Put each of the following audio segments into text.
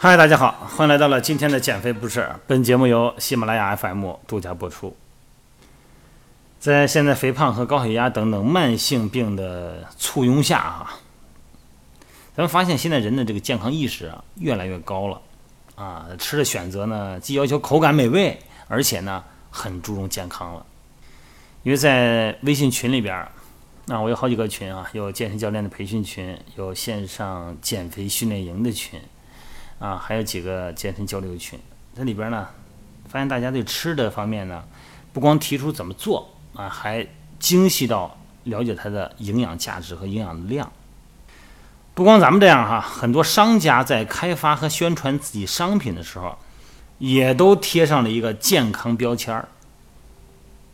嗨，大家好，欢迎来到了今天的减肥不是。本节目由喜马拉雅 FM 独家播出。在现在肥胖和高血压等等慢性病的簇拥下，啊，咱们发现现在人的这个健康意识啊越来越高了啊，吃的选择呢既要求口感美味，而且呢很注重健康了。因为在微信群里边，啊，我有好几个群啊，有健身教练的培训群，有线上减肥训练营的群。啊，还有几个健身交流群，这里边呢，发现大家对吃的方面呢，不光提出怎么做啊，还精细到了解它的营养价值和营养量。不光咱们这样哈，很多商家在开发和宣传自己商品的时候，也都贴上了一个健康标签儿。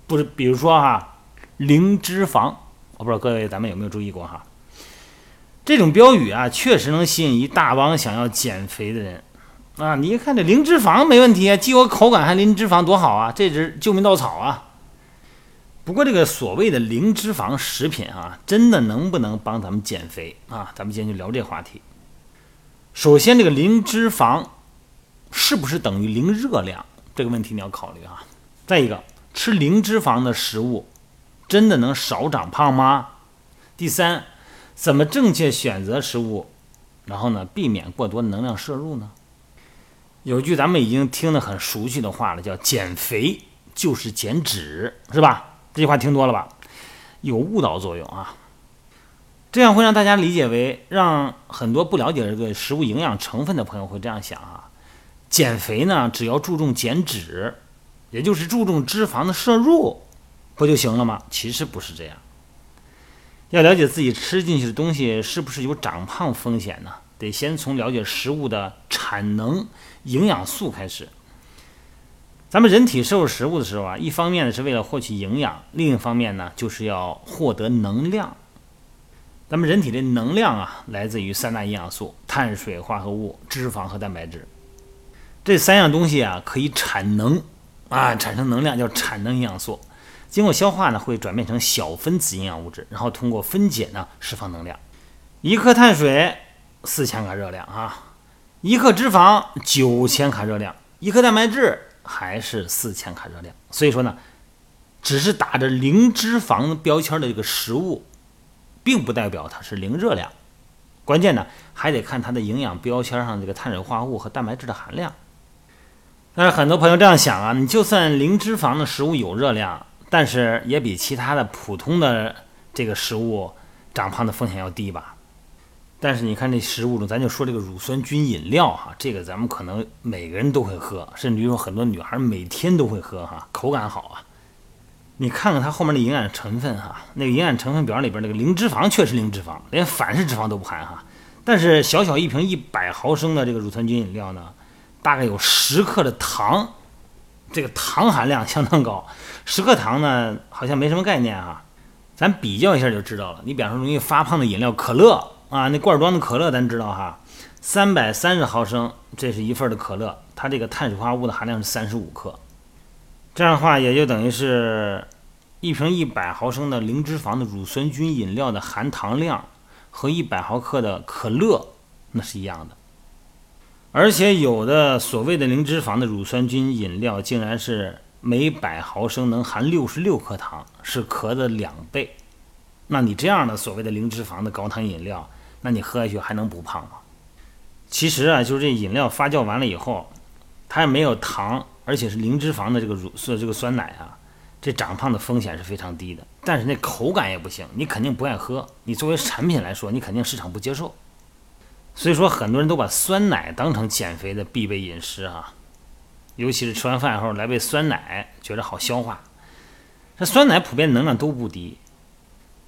不是，比如说哈，零脂肪，我不知道各位咱们有没有注意过哈。这种标语啊，确实能吸引一大帮想要减肥的人啊！你一看这零脂肪没问题啊，既有口感还零脂肪，多好啊！这是救命稻草啊！不过这个所谓的零脂肪食品啊，真的能不能帮咱们减肥啊？咱们今天就聊这话题。首先，这个零脂肪是不是等于零热量？这个问题你要考虑啊。再一个，吃零脂肪的食物真的能少长胖吗？第三。怎么正确选择食物，然后呢，避免过多能量摄入呢？有句咱们已经听得很熟悉的话了，叫“减肥就是减脂”，是吧？这句话听多了吧？有误导作用啊！这样会让大家理解为，让很多不了解这个食物营养成分的朋友会这样想啊：减肥呢，只要注重减脂，也就是注重脂肪的摄入，不就行了吗？其实不是这样。要了解自己吃进去的东西是不是有长胖风险呢？得先从了解食物的产能、营养素开始。咱们人体摄入食物的时候啊，一方面呢是为了获取营养，另一方面呢就是要获得能量。咱们人体的能量啊，来自于三大营养素：碳水化合物、脂肪和蛋白质。这三样东西啊，可以产能啊，产生能量，叫产能营养素。经过消化呢，会转变成小分子营养物质，然后通过分解呢，释放能量。一克碳水四千卡热量啊，一克脂肪九千卡热量，一克蛋白质还是四千卡热量。所以说呢，只是打着零脂肪标签的这个食物，并不代表它是零热量。关键呢，还得看它的营养标签上这个碳水化合物和蛋白质的含量。但是很多朋友这样想啊，你就算零脂肪的食物有热量。但是也比其他的普通的这个食物长胖的风险要低吧？但是你看这食物中，咱就说这个乳酸菌饮料哈，这个咱们可能每个人都会喝，甚至于说很多女孩每天都会喝哈，口感好啊。你看看它后面的营养成分哈，那个营养成分表里边那个零脂肪确实零脂肪，连反式脂肪都不含哈。但是小小一瓶一百毫升的这个乳酸菌饮料呢，大概有十克的糖。这个糖含量相当高，十克糖呢好像没什么概念啊，咱比较一下就知道了。你比方说容易发胖的饮料可乐啊，那罐装的可乐咱知道哈，三百三十毫升，这是一份的可乐，它这个碳水化合物的含量是三十五克，这样的话也就等于是一瓶一百毫升的零脂肪的乳酸菌饮料的含糖量和一百毫克的可乐那是一样的。而且有的所谓的零脂肪的乳酸菌饮料，竟然是每百毫升能含六十六克糖，是壳的两倍。那你这样的所谓的零脂肪的高糖饮料，那你喝下去还能不胖吗？其实啊，就是这饮料发酵完了以后，它也没有糖，而且是零脂肪的这个乳是这个酸奶啊，这长胖的风险是非常低的。但是那口感也不行，你肯定不爱喝。你作为产品来说，你肯定市场不接受。所以说，很多人都把酸奶当成减肥的必备饮食哈，尤其是吃完饭后来杯酸奶，觉得好消化。这酸奶普遍能量都不低，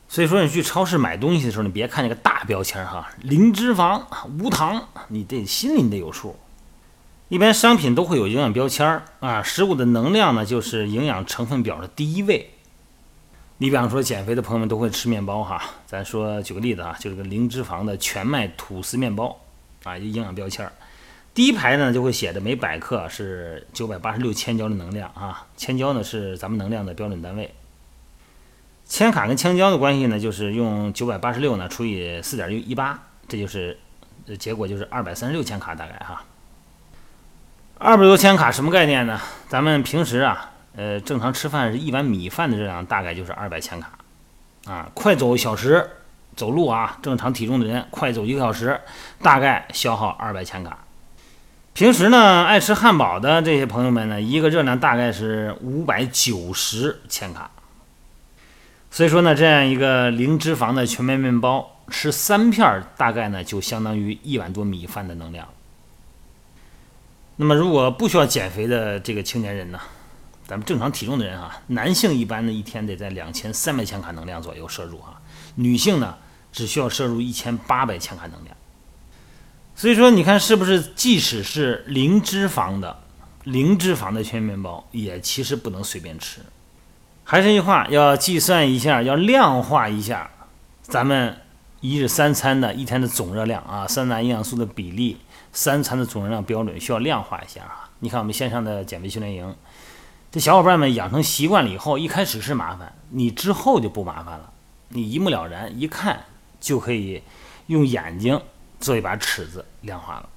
所以说你去超市买东西的时候，你别看那个大标签哈，零脂肪、无糖，你得心里得有数。一般商品都会有营养标签啊，食物的能量呢，就是营养成分表的第一位。你比方说减肥的朋友们都会吃面包哈，咱说举个例子啊，就是个零脂肪的全麦吐司面包啊，一营养标签儿，第一排呢就会写着每百克是九百八十六千焦的能量啊，千焦呢是咱们能量的标准单位，千卡跟千焦的关系呢就是用九百八十六呢除以四点一八，这就是结果就是二百三十六千卡大概哈，二百多千卡什么概念呢？咱们平时啊，呃，正常吃饭是一碗米饭的热量大概就是二百千卡，啊，快走一小时，走路啊，正常体重的人快走一个小时，大概消耗二百千卡。平时呢，爱吃汉堡的这些朋友们呢，一个热量大概是五百九十千卡。所以说呢，这样一个零脂肪的全麦面包，吃三片大概呢就相当于一碗多米饭的能量。那么，如果不需要减肥的这个青年人呢，咱们正常体重的人啊，男性一般呢一天得在两千三百千卡能量左右摄入哈，女性呢只需要摄入一千八百千卡能量。所以说，你看是不是？即使是零脂肪的、零脂肪的全面包，也其实不能随便吃。还是一句话，要计算一下，要量化一下咱们一日三餐的一天的总热量啊，三大营养素的比例，三餐的总热量标准需要量化一下啊。你看我们线上的减肥训练营，这小伙伴们养成习惯了以后，一开始是麻烦，你之后就不麻烦了，你一目了然，一看就可以用眼睛。做一把尺子，量化了。